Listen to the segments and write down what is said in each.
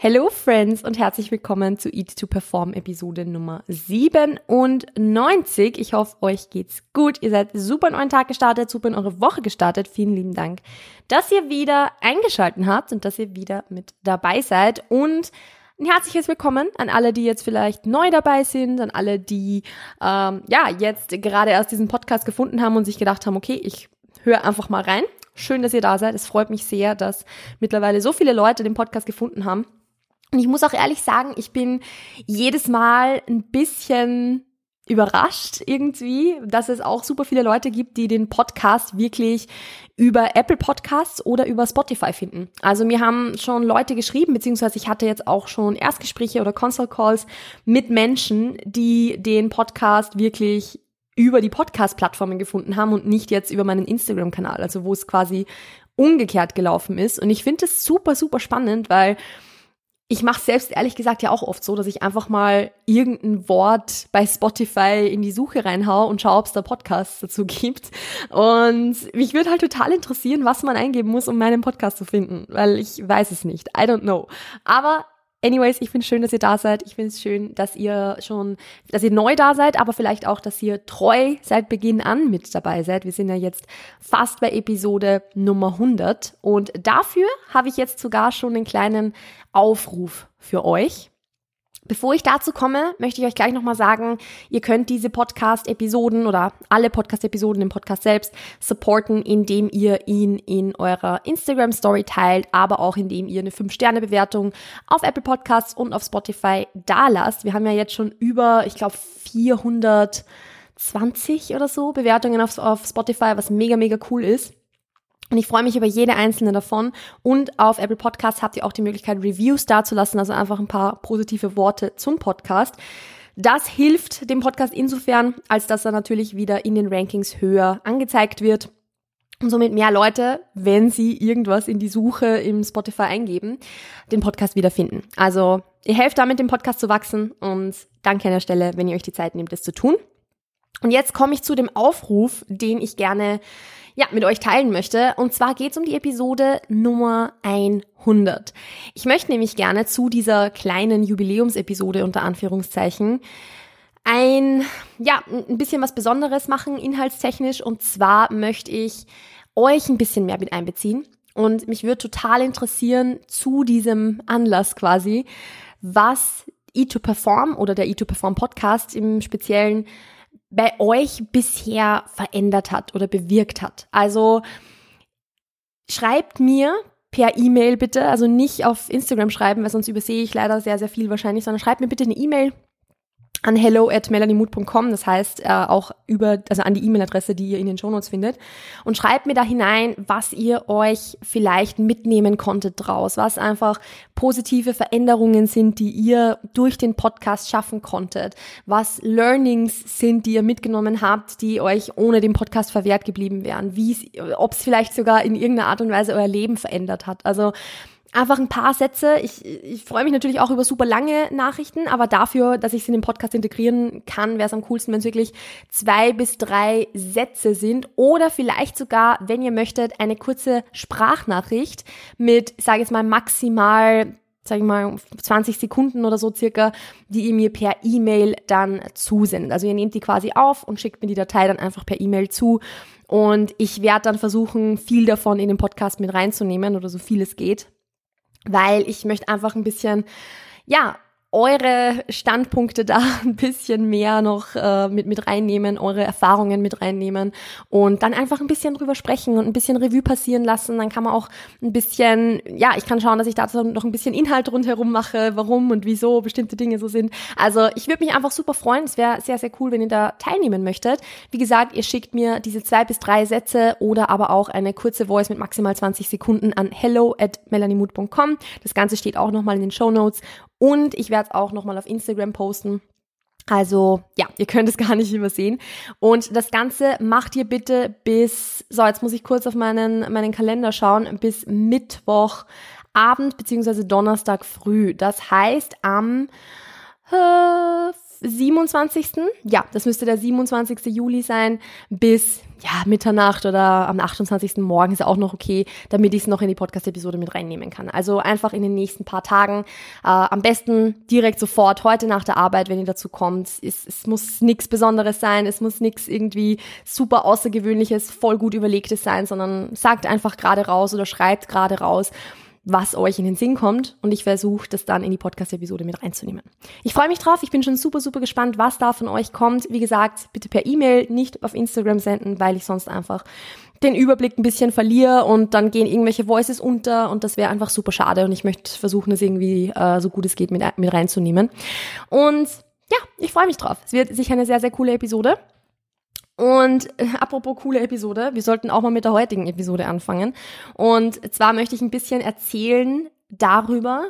Hello Friends und herzlich willkommen zu Eat to Perform Episode Nummer 97. Ich hoffe, euch geht's gut. Ihr seid super in euren Tag gestartet, super in eure Woche gestartet. Vielen lieben Dank, dass ihr wieder eingeschalten habt und dass ihr wieder mit dabei seid. Und ein herzliches Willkommen an alle, die jetzt vielleicht neu dabei sind, an alle, die ähm, ja jetzt gerade erst diesen Podcast gefunden haben und sich gedacht haben, okay, ich höre einfach mal rein. Schön, dass ihr da seid. Es freut mich sehr, dass mittlerweile so viele Leute den Podcast gefunden haben. Und ich muss auch ehrlich sagen, ich bin jedes Mal ein bisschen überrascht irgendwie, dass es auch super viele Leute gibt, die den Podcast wirklich über Apple Podcasts oder über Spotify finden. Also mir haben schon Leute geschrieben, beziehungsweise ich hatte jetzt auch schon Erstgespräche oder Console Calls mit Menschen, die den Podcast wirklich über die Podcast-Plattformen gefunden haben und nicht jetzt über meinen Instagram-Kanal, also wo es quasi umgekehrt gelaufen ist. Und ich finde es super, super spannend, weil ich mache selbst ehrlich gesagt ja auch oft so, dass ich einfach mal irgendein Wort bei Spotify in die Suche reinhau und schaue, ob es da Podcasts dazu gibt. Und mich würde halt total interessieren, was man eingeben muss, um meinen Podcast zu finden, weil ich weiß es nicht. I don't know. Aber Anyways, ich finde es schön, dass ihr da seid. Ich finde es schön, dass ihr schon, dass ihr neu da seid, aber vielleicht auch, dass ihr treu seit Beginn an mit dabei seid. Wir sind ja jetzt fast bei Episode Nummer 100 und dafür habe ich jetzt sogar schon einen kleinen Aufruf für euch. Bevor ich dazu komme, möchte ich euch gleich nochmal sagen, ihr könnt diese Podcast-Episoden oder alle Podcast-Episoden im Podcast selbst supporten, indem ihr ihn in eurer Instagram-Story teilt, aber auch indem ihr eine 5-Sterne-Bewertung auf Apple Podcasts und auf Spotify da lasst. Wir haben ja jetzt schon über, ich glaube, 420 oder so Bewertungen auf, auf Spotify, was mega, mega cool ist. Und ich freue mich über jede einzelne davon. Und auf Apple Podcasts habt ihr auch die Möglichkeit, Reviews dazulassen, also einfach ein paar positive Worte zum Podcast. Das hilft dem Podcast insofern, als dass er natürlich wieder in den Rankings höher angezeigt wird und somit mehr Leute, wenn sie irgendwas in die Suche im Spotify eingeben, den Podcast wiederfinden. Also ihr helft damit, dem Podcast zu wachsen und danke an der Stelle, wenn ihr euch die Zeit nehmt, das zu tun. Und jetzt komme ich zu dem Aufruf, den ich gerne ja, mit euch teilen möchte. Und zwar geht es um die Episode Nummer 100. Ich möchte nämlich gerne zu dieser kleinen Jubiläumsepisode unter Anführungszeichen ein, ja, ein bisschen was Besonderes machen, inhaltstechnisch. Und zwar möchte ich euch ein bisschen mehr mit einbeziehen. Und mich würde total interessieren zu diesem Anlass quasi, was E2Perform oder der E2Perform Podcast im Speziellen bei euch bisher verändert hat oder bewirkt hat. Also schreibt mir per E-Mail bitte, also nicht auf Instagram schreiben, weil sonst übersehe ich leider sehr, sehr viel wahrscheinlich, sondern schreibt mir bitte eine E-Mail an hello at melaniemood.com, das heißt äh, auch über, also an die E-Mail-Adresse, die ihr in den Shownotes findet und schreibt mir da hinein, was ihr euch vielleicht mitnehmen konntet draus, was einfach positive Veränderungen sind, die ihr durch den Podcast schaffen konntet, was Learnings sind, die ihr mitgenommen habt, die euch ohne den Podcast verwehrt geblieben wären, wie ob es vielleicht sogar in irgendeiner Art und Weise euer Leben verändert hat. Also einfach ein paar Sätze. Ich, ich freue mich natürlich auch über super lange Nachrichten, aber dafür, dass ich sie in den Podcast integrieren kann, wäre es am coolsten, wenn es wirklich zwei bis drei Sätze sind oder vielleicht sogar, wenn ihr möchtet, eine kurze Sprachnachricht mit, ich jetzt mal maximal sage ich mal, 20 Sekunden oder so circa, die ihr mir per E-Mail dann zusendet. Also ihr nehmt die quasi auf und schickt mir die Datei dann einfach per E-Mail zu. Und ich werde dann versuchen, viel davon in den Podcast mit reinzunehmen oder so viel es geht weil ich möchte einfach ein bisschen, ja, eure Standpunkte da ein bisschen mehr noch äh, mit, mit reinnehmen, eure Erfahrungen mit reinnehmen und dann einfach ein bisschen drüber sprechen und ein bisschen Revue passieren lassen. Dann kann man auch ein bisschen, ja, ich kann schauen, dass ich dazu noch ein bisschen Inhalt rundherum mache, warum und wieso bestimmte Dinge so sind. Also ich würde mich einfach super freuen. Es wäre sehr, sehr cool, wenn ihr da teilnehmen möchtet. Wie gesagt, ihr schickt mir diese zwei bis drei Sätze oder aber auch eine kurze Voice mit maximal 20 Sekunden an hello at melaniemood.com. Das Ganze steht auch nochmal in den Show Notes und ich werde es auch nochmal auf Instagram posten. Also ja, ihr könnt es gar nicht übersehen. Und das Ganze macht ihr bitte bis, so jetzt muss ich kurz auf meinen, meinen Kalender schauen, bis Mittwochabend beziehungsweise Donnerstag früh. Das heißt am äh, 27. Ja, das müsste der 27. Juli sein, bis ja, Mitternacht oder am 28. Morgen ist auch noch okay, damit ich es noch in die Podcast-Episode mit reinnehmen kann. Also einfach in den nächsten paar Tagen, äh, am besten direkt sofort, heute nach der Arbeit, wenn ihr dazu kommt. Es, es muss nichts Besonderes sein, es muss nichts irgendwie super Außergewöhnliches, voll gut überlegtes sein, sondern sagt einfach gerade raus oder schreibt gerade raus was euch in den Sinn kommt und ich versuche das dann in die Podcast-Episode mit reinzunehmen. Ich freue mich drauf, ich bin schon super, super gespannt, was da von euch kommt. Wie gesagt, bitte per E-Mail, nicht auf Instagram senden, weil ich sonst einfach den Überblick ein bisschen verliere und dann gehen irgendwelche Voices unter und das wäre einfach super schade und ich möchte versuchen, das irgendwie äh, so gut es geht mit, mit reinzunehmen. Und ja, ich freue mich drauf. Es wird sicher eine sehr, sehr coole Episode. Und äh, apropos coole Episode, wir sollten auch mal mit der heutigen Episode anfangen. Und zwar möchte ich ein bisschen erzählen darüber,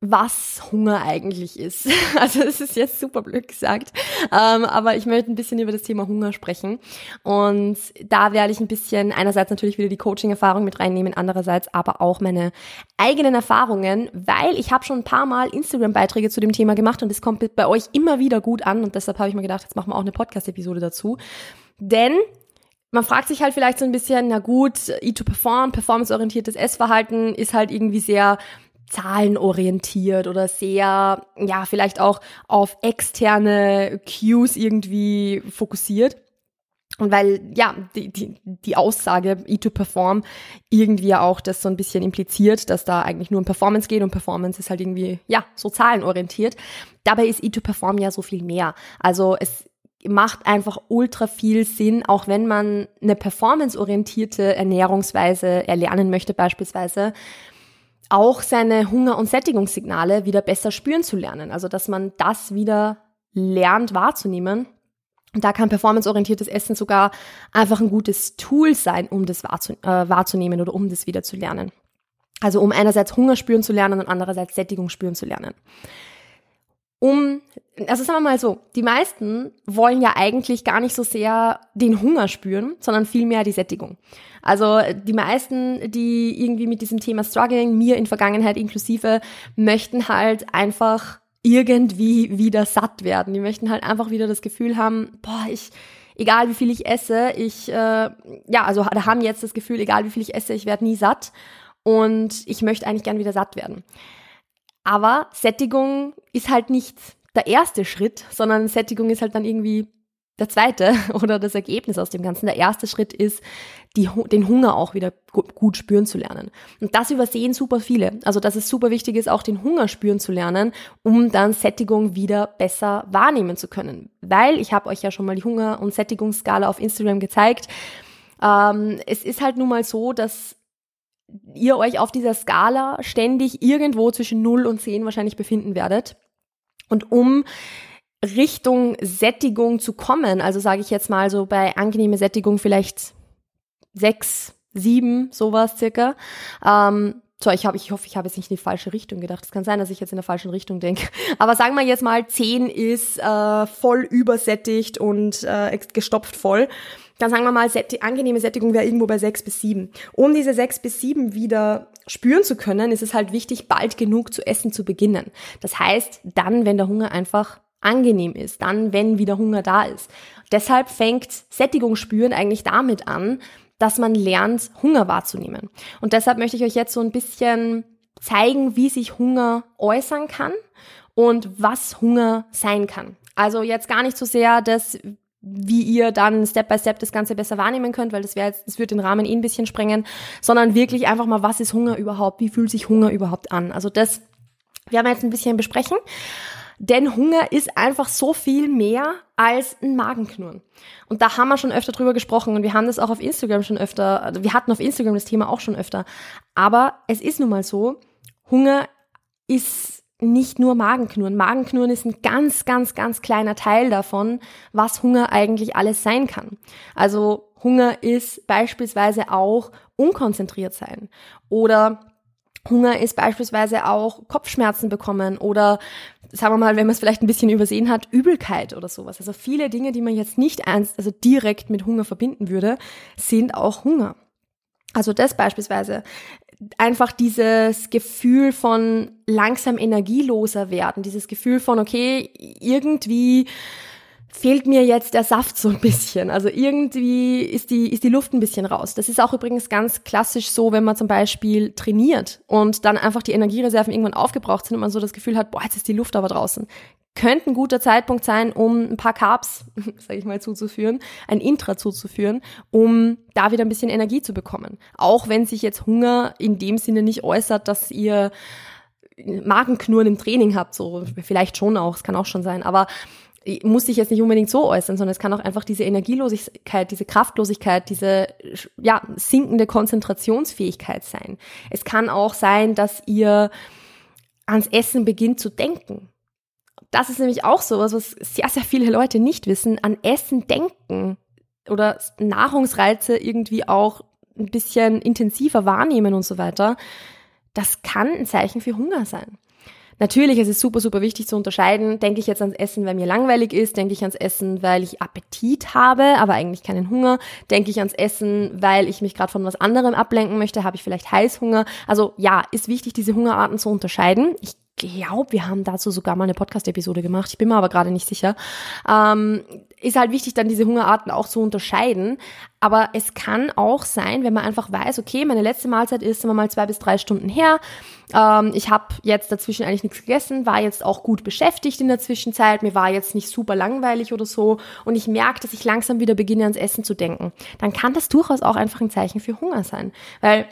was Hunger eigentlich ist. Also es ist jetzt super blöd gesagt, ähm, aber ich möchte ein bisschen über das Thema Hunger sprechen. Und da werde ich ein bisschen einerseits natürlich wieder die Coaching-Erfahrung mit reinnehmen, andererseits aber auch meine eigenen Erfahrungen, weil ich habe schon ein paar Mal Instagram-Beiträge zu dem Thema gemacht und es kommt bei euch immer wieder gut an und deshalb habe ich mir gedacht, jetzt machen wir auch eine Podcast-Episode dazu. Denn man fragt sich halt vielleicht so ein bisschen, na gut, E2Perform, performanceorientiertes Essverhalten ist halt irgendwie sehr zahlenorientiert oder sehr, ja, vielleicht auch auf externe Cues irgendwie fokussiert. Und weil, ja, die, die, die Aussage E2Perform irgendwie ja auch das so ein bisschen impliziert, dass da eigentlich nur um Performance geht und Performance ist halt irgendwie, ja, so zahlenorientiert. Dabei ist E2Perform ja so viel mehr. Also es macht einfach ultra viel Sinn, auch wenn man eine performanceorientierte Ernährungsweise erlernen möchte beispielsweise, auch seine Hunger- und Sättigungssignale wieder besser spüren zu lernen. Also, dass man das wieder lernt wahrzunehmen. Und da kann performanceorientiertes Essen sogar einfach ein gutes Tool sein, um das äh, wahrzunehmen oder um das wieder zu lernen. Also um einerseits Hunger spüren zu lernen und andererseits Sättigung spüren zu lernen um, also sagen wir mal so, die meisten wollen ja eigentlich gar nicht so sehr den Hunger spüren, sondern vielmehr die Sättigung. Also die meisten, die irgendwie mit diesem Thema struggling, mir in Vergangenheit inklusive, möchten halt einfach irgendwie wieder satt werden. Die möchten halt einfach wieder das Gefühl haben, boah, ich, egal wie viel ich esse, ich, äh, ja, also haben jetzt das Gefühl, egal wie viel ich esse, ich werde nie satt und ich möchte eigentlich gern wieder satt werden. Aber Sättigung ist halt nicht der erste Schritt, sondern Sättigung ist halt dann irgendwie der zweite oder das Ergebnis aus dem Ganzen. Der erste Schritt ist, die, den Hunger auch wieder gut spüren zu lernen. Und das übersehen super viele. Also, dass es super wichtig ist, auch den Hunger spüren zu lernen, um dann Sättigung wieder besser wahrnehmen zu können. Weil ich habe euch ja schon mal die Hunger- und Sättigungsskala auf Instagram gezeigt. Ähm, es ist halt nun mal so, dass ihr euch auf dieser Skala ständig irgendwo zwischen 0 und 10 wahrscheinlich befinden werdet. Und um Richtung Sättigung zu kommen, also sage ich jetzt mal so bei angenehme Sättigung vielleicht 6, 7, sowas circa, ähm, so, ich, hab, ich hoffe, ich habe jetzt nicht in die falsche Richtung gedacht. Es kann sein, dass ich jetzt in der falschen Richtung denke. Aber sagen wir jetzt mal, 10 ist äh, voll übersättigt und äh, gestopft voll dann sagen wir mal, die angenehme Sättigung wäre irgendwo bei sechs bis sieben. Um diese sechs bis sieben wieder spüren zu können, ist es halt wichtig, bald genug zu essen zu beginnen. Das heißt, dann, wenn der Hunger einfach angenehm ist, dann, wenn wieder Hunger da ist. Deshalb fängt Sättigung spüren eigentlich damit an, dass man lernt, Hunger wahrzunehmen. Und deshalb möchte ich euch jetzt so ein bisschen zeigen, wie sich Hunger äußern kann und was Hunger sein kann. Also jetzt gar nicht so sehr das, wie ihr dann Step by Step das Ganze besser wahrnehmen könnt, weil das wäre jetzt, das wird den Rahmen eh ein bisschen sprengen, sondern wirklich einfach mal, was ist Hunger überhaupt? Wie fühlt sich Hunger überhaupt an? Also das werden wir jetzt ein bisschen besprechen. Denn Hunger ist einfach so viel mehr als ein Magenknurren. Und da haben wir schon öfter drüber gesprochen und wir haben das auch auf Instagram schon öfter, also wir hatten auf Instagram das Thema auch schon öfter. Aber es ist nun mal so, Hunger ist nicht nur Magenknurren. Magenknurren ist ein ganz, ganz, ganz kleiner Teil davon, was Hunger eigentlich alles sein kann. Also Hunger ist beispielsweise auch unkonzentriert sein oder Hunger ist beispielsweise auch Kopfschmerzen bekommen oder sagen wir mal, wenn man es vielleicht ein bisschen übersehen hat, Übelkeit oder sowas. Also viele Dinge, die man jetzt nicht ernst, also direkt mit Hunger verbinden würde, sind auch Hunger. Also das beispielsweise einfach dieses Gefühl von langsam energieloser werden, dieses Gefühl von, okay, irgendwie fehlt mir jetzt der Saft so ein bisschen. Also irgendwie ist die, ist die Luft ein bisschen raus. Das ist auch übrigens ganz klassisch so, wenn man zum Beispiel trainiert und dann einfach die Energiereserven irgendwann aufgebraucht sind und man so das Gefühl hat, boah, jetzt ist die Luft aber draußen. Könnte ein guter Zeitpunkt sein, um ein paar Carbs, sage ich mal, zuzuführen, ein Intra zuzuführen, um da wieder ein bisschen Energie zu bekommen. Auch wenn sich jetzt Hunger in dem Sinne nicht äußert, dass ihr Magenknurren im Training habt, so vielleicht schon auch, es kann auch schon sein, aber muss sich jetzt nicht unbedingt so äußern, sondern es kann auch einfach diese Energielosigkeit, diese Kraftlosigkeit, diese ja, sinkende Konzentrationsfähigkeit sein. Es kann auch sein, dass ihr ans Essen beginnt zu denken. Das ist nämlich auch so was, was sehr, sehr viele Leute nicht wissen. An Essen denken oder Nahrungsreize irgendwie auch ein bisschen intensiver wahrnehmen und so weiter. Das kann ein Zeichen für Hunger sein. Natürlich ist es super, super wichtig zu unterscheiden. Denke ich jetzt ans Essen, weil mir langweilig ist? Denke ich ans Essen, weil ich Appetit habe, aber eigentlich keinen Hunger? Denke ich ans Essen, weil ich mich gerade von was anderem ablenken möchte? Habe ich vielleicht Heißhunger? Also ja, ist wichtig, diese Hungerarten zu unterscheiden. Ich glaube, wir haben dazu sogar mal eine Podcast-Episode gemacht. Ich bin mir aber gerade nicht sicher. Ähm, ist halt wichtig, dann diese Hungerarten auch zu unterscheiden. Aber es kann auch sein, wenn man einfach weiß, okay, meine letzte Mahlzeit ist immer mal zwei bis drei Stunden her. Ähm, ich habe jetzt dazwischen eigentlich nichts gegessen, war jetzt auch gut beschäftigt in der Zwischenzeit. Mir war jetzt nicht super langweilig oder so. Und ich merke, dass ich langsam wieder beginne, ans Essen zu denken. Dann kann das durchaus auch einfach ein Zeichen für Hunger sein. Weil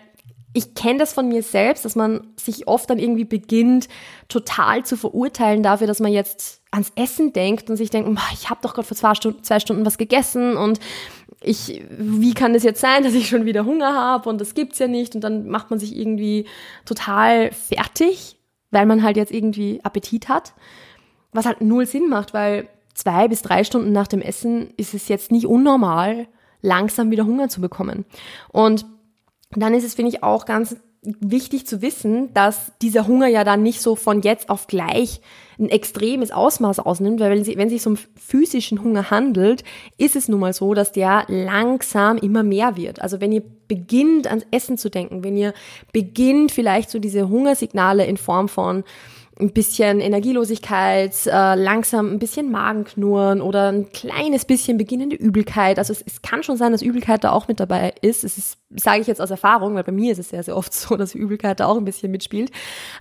ich kenne das von mir selbst, dass man sich oft dann irgendwie beginnt, total zu verurteilen dafür, dass man jetzt ans Essen denkt und sich denkt, ich habe doch gerade vor zwei Stunden, zwei Stunden was gegessen und ich, wie kann das jetzt sein, dass ich schon wieder Hunger habe und das gibt's ja nicht und dann macht man sich irgendwie total fertig, weil man halt jetzt irgendwie Appetit hat, was halt null Sinn macht, weil zwei bis drei Stunden nach dem Essen ist es jetzt nicht unnormal, langsam wieder Hunger zu bekommen. Und dann ist es, finde ich, auch ganz wichtig zu wissen, dass dieser Hunger ja dann nicht so von jetzt auf gleich ein extremes Ausmaß ausnimmt, weil wenn, sie, wenn sich so um physischen Hunger handelt, ist es nun mal so, dass der langsam immer mehr wird. Also wenn ihr beginnt ans Essen zu denken, wenn ihr beginnt vielleicht so diese Hungersignale in Form von ein bisschen Energielosigkeit, äh, langsam ein bisschen Magenknurren oder ein kleines bisschen beginnende Übelkeit. Also es, es kann schon sein, dass Übelkeit da auch mit dabei ist. Es ist, sage ich jetzt aus Erfahrung, weil bei mir ist es sehr, sehr oft so, dass Übelkeit da auch ein bisschen mitspielt.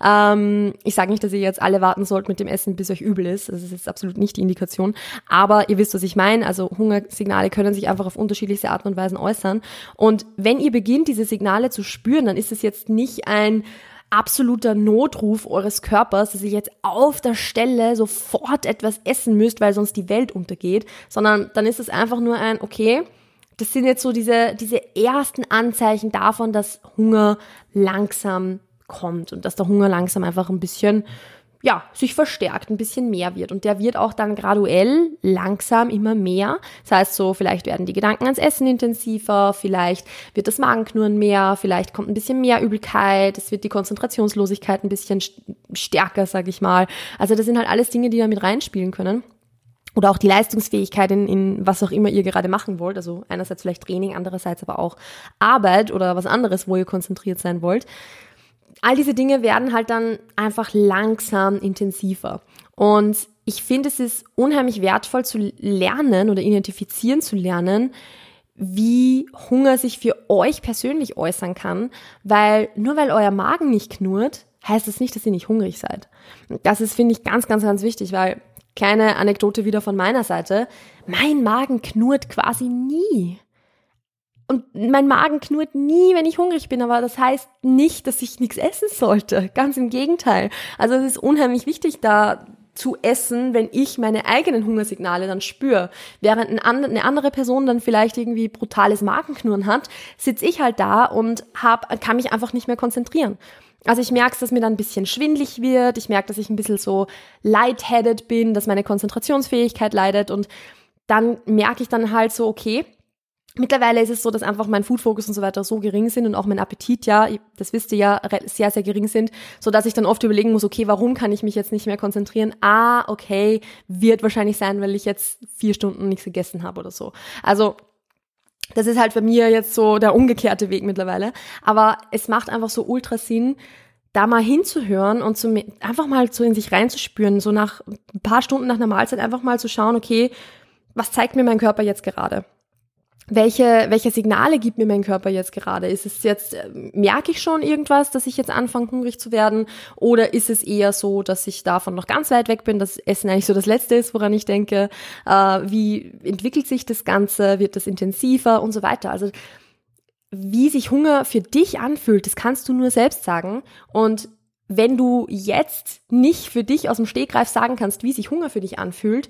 Ähm, ich sage nicht, dass ihr jetzt alle warten sollt mit dem Essen, bis euch übel ist. Das ist jetzt absolut nicht die Indikation. Aber ihr wisst, was ich meine. Also Hungersignale können sich einfach auf unterschiedlichste Arten und Weisen äußern. Und wenn ihr beginnt, diese Signale zu spüren, dann ist es jetzt nicht ein absoluter Notruf eures Körpers, dass ihr jetzt auf der Stelle sofort etwas essen müsst, weil sonst die Welt untergeht, sondern dann ist es einfach nur ein, okay, das sind jetzt so diese, diese ersten Anzeichen davon, dass Hunger langsam kommt und dass der Hunger langsam einfach ein bisschen ja, sich verstärkt, ein bisschen mehr wird. Und der wird auch dann graduell langsam immer mehr. Das heißt so, vielleicht werden die Gedanken ans Essen intensiver, vielleicht wird das Magenknurren mehr, vielleicht kommt ein bisschen mehr Übelkeit, es wird die Konzentrationslosigkeit ein bisschen stärker, sag ich mal. Also das sind halt alles Dinge, die da mit reinspielen können oder auch die Leistungsfähigkeit in, in was auch immer ihr gerade machen wollt. Also einerseits vielleicht Training, andererseits aber auch Arbeit oder was anderes, wo ihr konzentriert sein wollt all diese Dinge werden halt dann einfach langsam intensiver. Und ich finde, es ist unheimlich wertvoll zu lernen oder identifizieren zu lernen, wie Hunger sich für euch persönlich äußern kann, weil nur weil euer Magen nicht knurrt, heißt es das nicht, dass ihr nicht hungrig seid. Das ist, finde ich, ganz, ganz, ganz wichtig, weil kleine Anekdote wieder von meiner Seite. Mein Magen knurrt quasi nie. Und mein Magen knurrt nie, wenn ich hungrig bin, aber das heißt nicht, dass ich nichts essen sollte. Ganz im Gegenteil. Also es ist unheimlich wichtig, da zu essen, wenn ich meine eigenen Hungersignale dann spüre. Während eine andere Person dann vielleicht irgendwie brutales Magenknurren hat, sitze ich halt da und hab, kann mich einfach nicht mehr konzentrieren. Also ich merke, dass mir dann ein bisschen schwindlig wird, ich merke, dass ich ein bisschen so lightheaded bin, dass meine Konzentrationsfähigkeit leidet und dann merke ich dann halt so, okay, Mittlerweile ist es so, dass einfach mein Food-Focus und so weiter so gering sind und auch mein Appetit, ja, das wisst ihr ja, sehr, sehr gering sind, so dass ich dann oft überlegen muss, okay, warum kann ich mich jetzt nicht mehr konzentrieren? Ah, okay, wird wahrscheinlich sein, weil ich jetzt vier Stunden nichts gegessen habe oder so. Also, das ist halt bei mir jetzt so der umgekehrte Weg mittlerweile. Aber es macht einfach so ultra Sinn, da mal hinzuhören und zu, einfach mal so in sich reinzuspüren, so nach ein paar Stunden nach einer Mahlzeit einfach mal zu schauen, okay, was zeigt mir mein Körper jetzt gerade? Welche, welche Signale gibt mir mein Körper jetzt gerade? Ist es jetzt, äh, merke ich schon irgendwas, dass ich jetzt anfange, hungrig zu werden? Oder ist es eher so, dass ich davon noch ganz weit weg bin, dass Essen eigentlich so das Letzte ist, woran ich denke? Äh, wie entwickelt sich das Ganze? Wird das intensiver und so weiter? Also, wie sich Hunger für dich anfühlt, das kannst du nur selbst sagen. Und wenn du jetzt nicht für dich aus dem Stegreif sagen kannst, wie sich Hunger für dich anfühlt,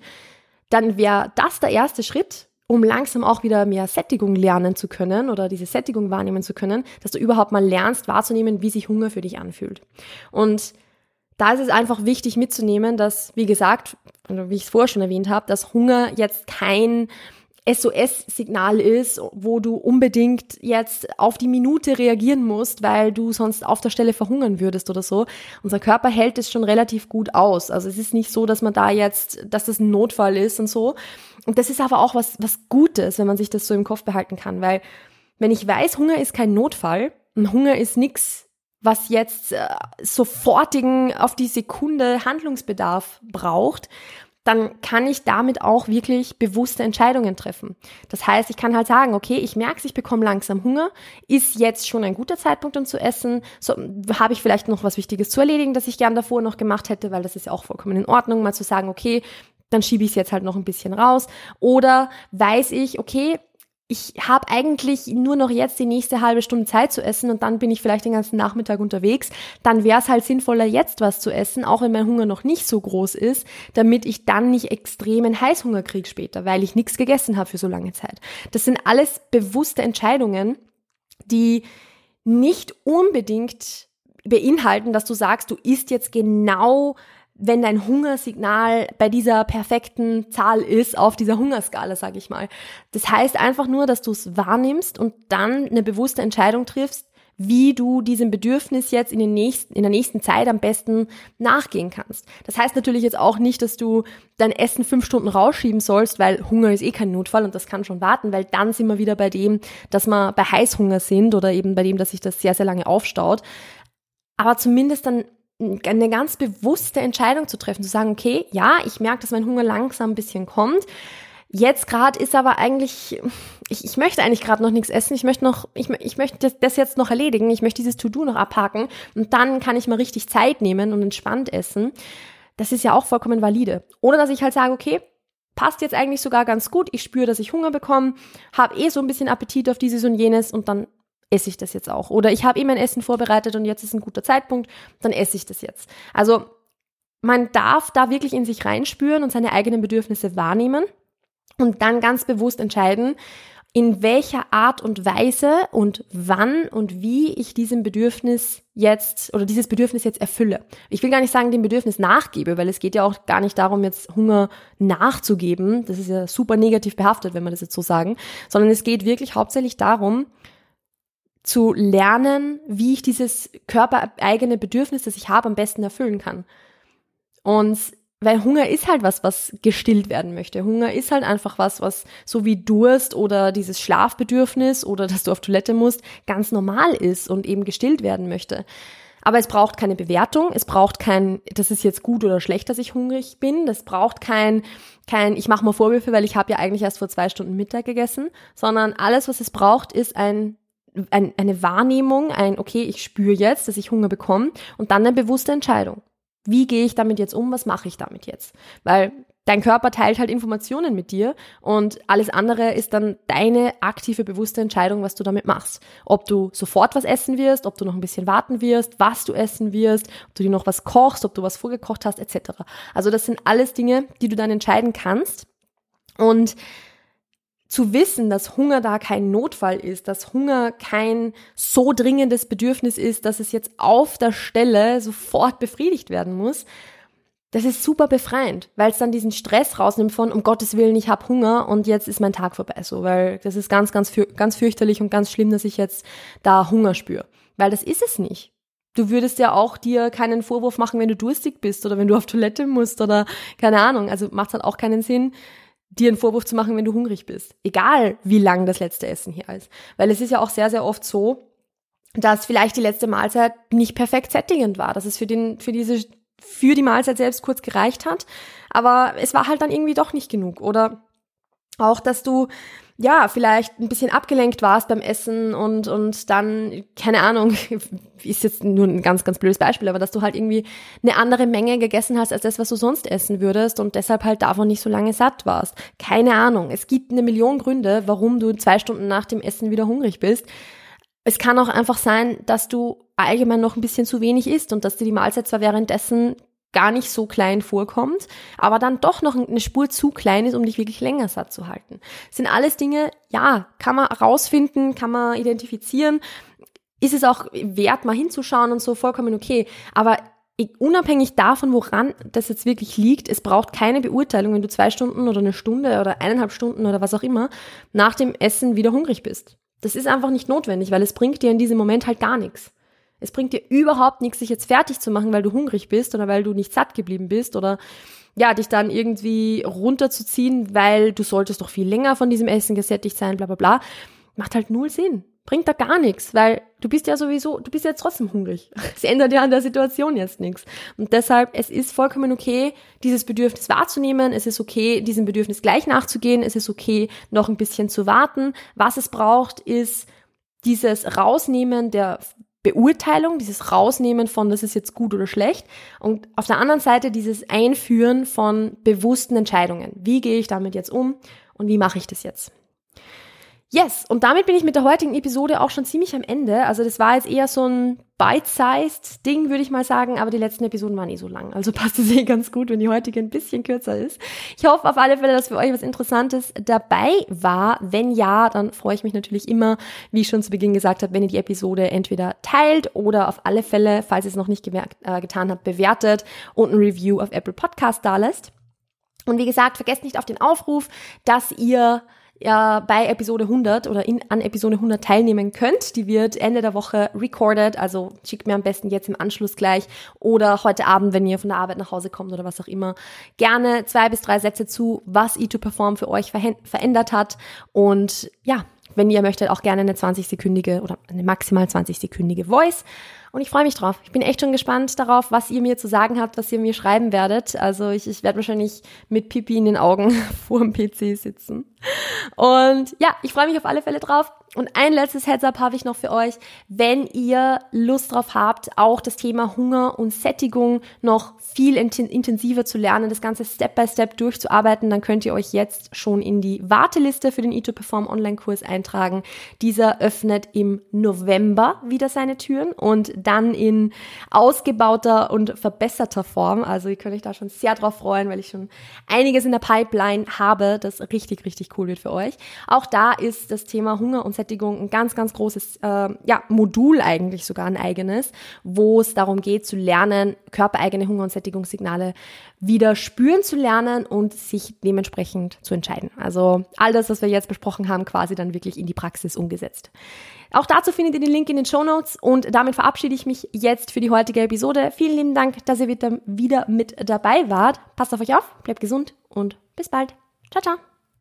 dann wäre das der erste Schritt, um langsam auch wieder mehr Sättigung lernen zu können oder diese Sättigung wahrnehmen zu können, dass du überhaupt mal lernst wahrzunehmen, wie sich Hunger für dich anfühlt. Und da ist es einfach wichtig mitzunehmen, dass, wie gesagt, wie ich es vorher schon erwähnt habe, dass Hunger jetzt kein SOS-Signal ist, wo du unbedingt jetzt auf die Minute reagieren musst, weil du sonst auf der Stelle verhungern würdest oder so. Unser Körper hält es schon relativ gut aus. Also es ist nicht so, dass man da jetzt, dass das ein Notfall ist und so. Und das ist aber auch was, was Gutes, wenn man sich das so im Kopf behalten kann, weil wenn ich weiß, Hunger ist kein Notfall und Hunger ist nix, was jetzt äh, sofortigen auf die Sekunde Handlungsbedarf braucht, dann kann ich damit auch wirklich bewusste Entscheidungen treffen. Das heißt, ich kann halt sagen, okay, ich merke ich bekomme langsam Hunger, ist jetzt schon ein guter Zeitpunkt, um zu essen, so habe ich vielleicht noch was Wichtiges zu erledigen, das ich gern davor noch gemacht hätte, weil das ist ja auch vollkommen in Ordnung, mal zu sagen, okay, dann schiebe ich es jetzt halt noch ein bisschen raus. Oder weiß ich, okay, ich habe eigentlich nur noch jetzt die nächste halbe Stunde Zeit zu essen und dann bin ich vielleicht den ganzen Nachmittag unterwegs, dann wäre es halt sinnvoller, jetzt was zu essen, auch wenn mein Hunger noch nicht so groß ist, damit ich dann nicht extremen Heißhunger kriege später, weil ich nichts gegessen habe für so lange Zeit. Das sind alles bewusste Entscheidungen, die nicht unbedingt beinhalten, dass du sagst, du isst jetzt genau wenn dein Hungersignal bei dieser perfekten Zahl ist, auf dieser Hungerskala, sage ich mal. Das heißt einfach nur, dass du es wahrnimmst und dann eine bewusste Entscheidung triffst, wie du diesem Bedürfnis jetzt in, den nächsten, in der nächsten Zeit am besten nachgehen kannst. Das heißt natürlich jetzt auch nicht, dass du dein Essen fünf Stunden rausschieben sollst, weil Hunger ist eh kein Notfall und das kann schon warten, weil dann sind wir wieder bei dem, dass wir bei Heißhunger sind oder eben bei dem, dass sich das sehr, sehr lange aufstaut. Aber zumindest dann eine ganz bewusste Entscheidung zu treffen, zu sagen, okay, ja, ich merke, dass mein Hunger langsam ein bisschen kommt. Jetzt gerade ist aber eigentlich, ich, ich möchte eigentlich gerade noch nichts essen. Ich möchte noch, ich, ich möchte das, das jetzt noch erledigen. Ich möchte dieses To-Do noch abhaken und dann kann ich mal richtig Zeit nehmen und entspannt essen. Das ist ja auch vollkommen valide. Oder dass ich halt sage, okay, passt jetzt eigentlich sogar ganz gut. Ich spüre, dass ich Hunger bekomme, habe eh so ein bisschen Appetit auf dieses und jenes und dann esse ich das jetzt auch. Oder ich habe eh mein Essen vorbereitet und jetzt ist ein guter Zeitpunkt, dann esse ich das jetzt. Also man darf da wirklich in sich reinspüren und seine eigenen Bedürfnisse wahrnehmen und dann ganz bewusst entscheiden, in welcher Art und Weise und wann und wie ich diesem Bedürfnis jetzt oder dieses Bedürfnis jetzt erfülle. Ich will gar nicht sagen, dem Bedürfnis nachgebe, weil es geht ja auch gar nicht darum, jetzt Hunger nachzugeben. Das ist ja super negativ behaftet, wenn man das jetzt so sagen, sondern es geht wirklich hauptsächlich darum, zu lernen, wie ich dieses körpereigene Bedürfnis, das ich habe, am besten erfüllen kann. Und weil Hunger ist halt was, was gestillt werden möchte. Hunger ist halt einfach was, was so wie Durst oder dieses Schlafbedürfnis oder dass du auf Toilette musst, ganz normal ist und eben gestillt werden möchte. Aber es braucht keine Bewertung, es braucht kein, das ist jetzt gut oder schlecht, dass ich hungrig bin, das braucht kein, kein, ich mache mal Vorwürfe, weil ich habe ja eigentlich erst vor zwei Stunden Mittag gegessen, sondern alles, was es braucht, ist ein ein, eine Wahrnehmung, ein, okay, ich spüre jetzt, dass ich Hunger bekomme und dann eine bewusste Entscheidung. Wie gehe ich damit jetzt um? Was mache ich damit jetzt? Weil dein Körper teilt halt Informationen mit dir und alles andere ist dann deine aktive, bewusste Entscheidung, was du damit machst. Ob du sofort was essen wirst, ob du noch ein bisschen warten wirst, was du essen wirst, ob du dir noch was kochst, ob du was vorgekocht hast, etc. Also das sind alles Dinge, die du dann entscheiden kannst. Und zu wissen, dass Hunger da kein Notfall ist, dass Hunger kein so dringendes Bedürfnis ist, dass es jetzt auf der Stelle sofort befriedigt werden muss, das ist super befreiend, weil es dann diesen Stress rausnimmt von, um Gottes Willen, ich habe Hunger und jetzt ist mein Tag vorbei, so, weil das ist ganz, ganz, ganz fürchterlich und ganz schlimm, dass ich jetzt da Hunger spüre. Weil das ist es nicht. Du würdest ja auch dir keinen Vorwurf machen, wenn du durstig bist oder wenn du auf Toilette musst oder keine Ahnung. Also macht halt auch keinen Sinn, dir einen Vorwurf zu machen, wenn du hungrig bist. Egal, wie lang das letzte Essen hier ist. Weil es ist ja auch sehr, sehr oft so, dass vielleicht die letzte Mahlzeit nicht perfekt sättigend war, dass es für den, für diese, für die Mahlzeit selbst kurz gereicht hat, aber es war halt dann irgendwie doch nicht genug oder Auch, dass du ja, vielleicht ein bisschen abgelenkt warst beim Essen und, und dann, keine Ahnung, ist jetzt nur ein ganz, ganz blödes Beispiel, aber dass du halt irgendwie eine andere Menge gegessen hast als das, was du sonst essen würdest und deshalb halt davon nicht so lange satt warst. Keine Ahnung. Es gibt eine Million Gründe, warum du zwei Stunden nach dem Essen wieder hungrig bist. Es kann auch einfach sein, dass du allgemein noch ein bisschen zu wenig isst und dass dir die Mahlzeit zwar währenddessen gar nicht so klein vorkommt, aber dann doch noch eine Spur zu klein ist, um dich wirklich länger satt zu halten. Das sind alles Dinge, ja, kann man rausfinden, kann man identifizieren. Ist es auch wert, mal hinzuschauen und so, vollkommen okay. Aber unabhängig davon, woran das jetzt wirklich liegt, es braucht keine Beurteilung, wenn du zwei Stunden oder eine Stunde oder eineinhalb Stunden oder was auch immer nach dem Essen wieder hungrig bist. Das ist einfach nicht notwendig, weil es bringt dir in diesem Moment halt gar nichts. Es bringt dir überhaupt nichts, sich jetzt fertig zu machen, weil du hungrig bist oder weil du nicht satt geblieben bist oder ja, dich dann irgendwie runterzuziehen, weil du solltest doch viel länger von diesem Essen gesättigt sein, bla bla bla. Macht halt null Sinn. Bringt da gar nichts, weil du bist ja sowieso, du bist jetzt trotzdem hungrig. Es ändert ja an der Situation jetzt nichts. Und deshalb, es ist vollkommen okay, dieses Bedürfnis wahrzunehmen. Es ist okay, diesem Bedürfnis gleich nachzugehen. Es ist okay, noch ein bisschen zu warten. Was es braucht, ist dieses Rausnehmen der Beurteilung, dieses Rausnehmen von, das ist jetzt gut oder schlecht. Und auf der anderen Seite dieses Einführen von bewussten Entscheidungen. Wie gehe ich damit jetzt um und wie mache ich das jetzt? Yes, und damit bin ich mit der heutigen Episode auch schon ziemlich am Ende. Also das war jetzt eher so ein bite-sized Ding, würde ich mal sagen, aber die letzten Episoden waren eh so lang. Also passt es eh ganz gut, wenn die heutige ein bisschen kürzer ist. Ich hoffe auf alle Fälle, dass für euch was Interessantes dabei war. Wenn ja, dann freue ich mich natürlich immer, wie ich schon zu Beginn gesagt habe, wenn ihr die Episode entweder teilt oder auf alle Fälle, falls ihr es noch nicht gemerkt, äh, getan habt, bewertet und ein Review auf Apple Podcast da lässt. Und wie gesagt, vergesst nicht auf den Aufruf, dass ihr ja bei Episode 100 oder in, an Episode 100 teilnehmen könnt. Die wird Ende der Woche recorded, also schickt mir am besten jetzt im Anschluss gleich oder heute Abend, wenn ihr von der Arbeit nach Hause kommt oder was auch immer, gerne zwei bis drei Sätze zu, was E2Perform für euch verändert hat und ja, wenn ihr möchtet, auch gerne eine 20-sekündige oder eine maximal 20-sekündige Voice. Und ich freue mich drauf. Ich bin echt schon gespannt darauf, was ihr mir zu sagen habt, was ihr mir schreiben werdet. Also ich, ich werde wahrscheinlich mit Pipi in den Augen vor dem PC sitzen. Und ja, ich freue mich auf alle Fälle drauf. Und ein letztes Heads-up habe ich noch für euch. Wenn ihr Lust drauf habt, auch das Thema Hunger und Sättigung noch viel intensiver zu lernen, das Ganze Step by Step durchzuarbeiten, dann könnt ihr euch jetzt schon in die Warteliste für den E2Perform Online-Kurs eintragen. Dieser öffnet im November wieder seine Türen und dann in ausgebauter und verbesserter Form. Also ihr könnt euch da schon sehr drauf freuen, weil ich schon einiges in der Pipeline habe, das richtig, richtig cool wird für euch. Auch da ist das Thema Hunger und Sättigung ein ganz, ganz großes äh, ja, Modul eigentlich sogar ein eigenes, wo es darum geht zu lernen, körpereigene Hunger- und Sättigungssignale wieder spüren zu lernen und sich dementsprechend zu entscheiden. Also all das, was wir jetzt besprochen haben, quasi dann wirklich in die Praxis umgesetzt. Auch dazu findet ihr den Link in den Show Notes und damit verabschiede ich mich jetzt für die heutige Episode. Vielen lieben Dank, dass ihr wieder mit dabei wart. Passt auf euch auf, bleibt gesund und bis bald. Ciao, ciao.